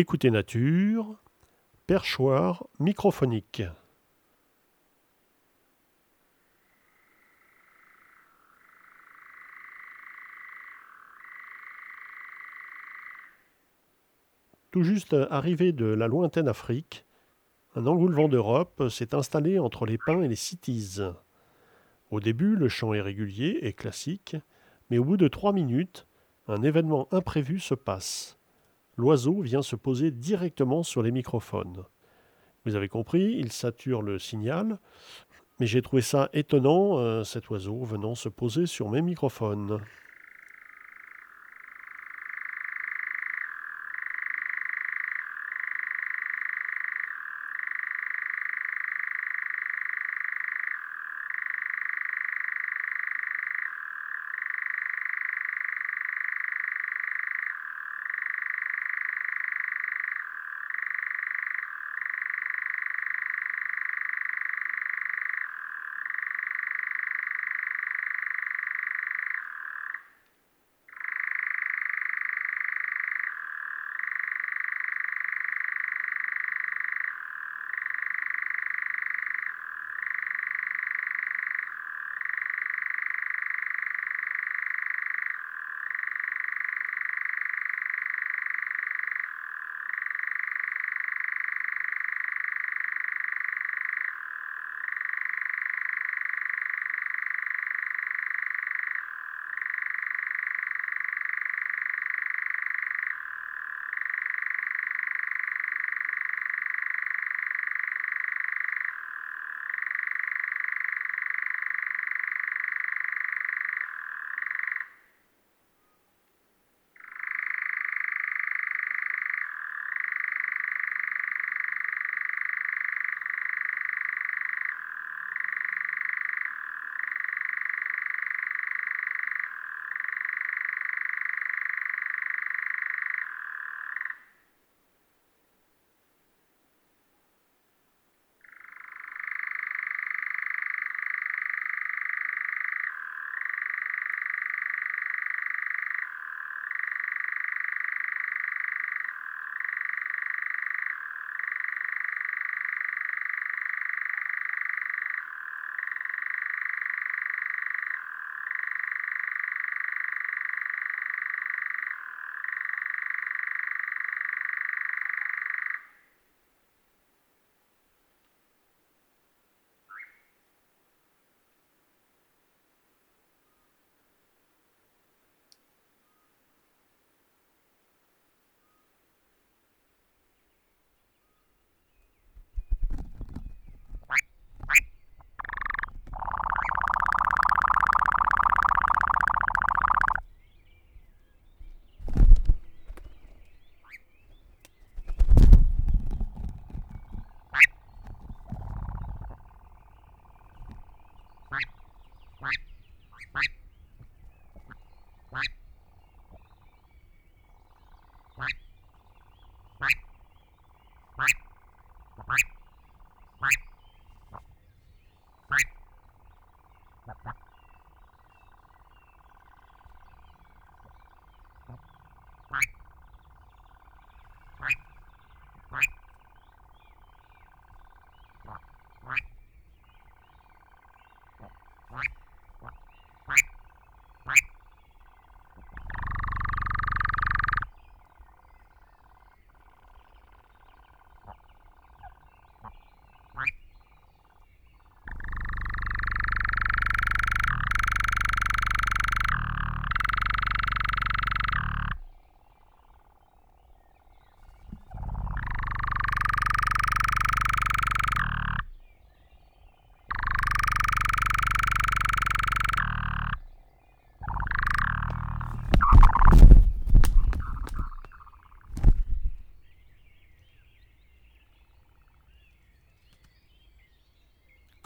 Écoutez Nature, perchoir microphonique. Tout juste arrivé de la lointaine Afrique, un engoulevent d'Europe s'est installé entre les pins et les cities. Au début, le chant est régulier et classique, mais au bout de trois minutes, un événement imprévu se passe l'oiseau vient se poser directement sur les microphones. Vous avez compris, il sature le signal, mais j'ai trouvé ça étonnant, euh, cet oiseau venant se poser sur mes microphones.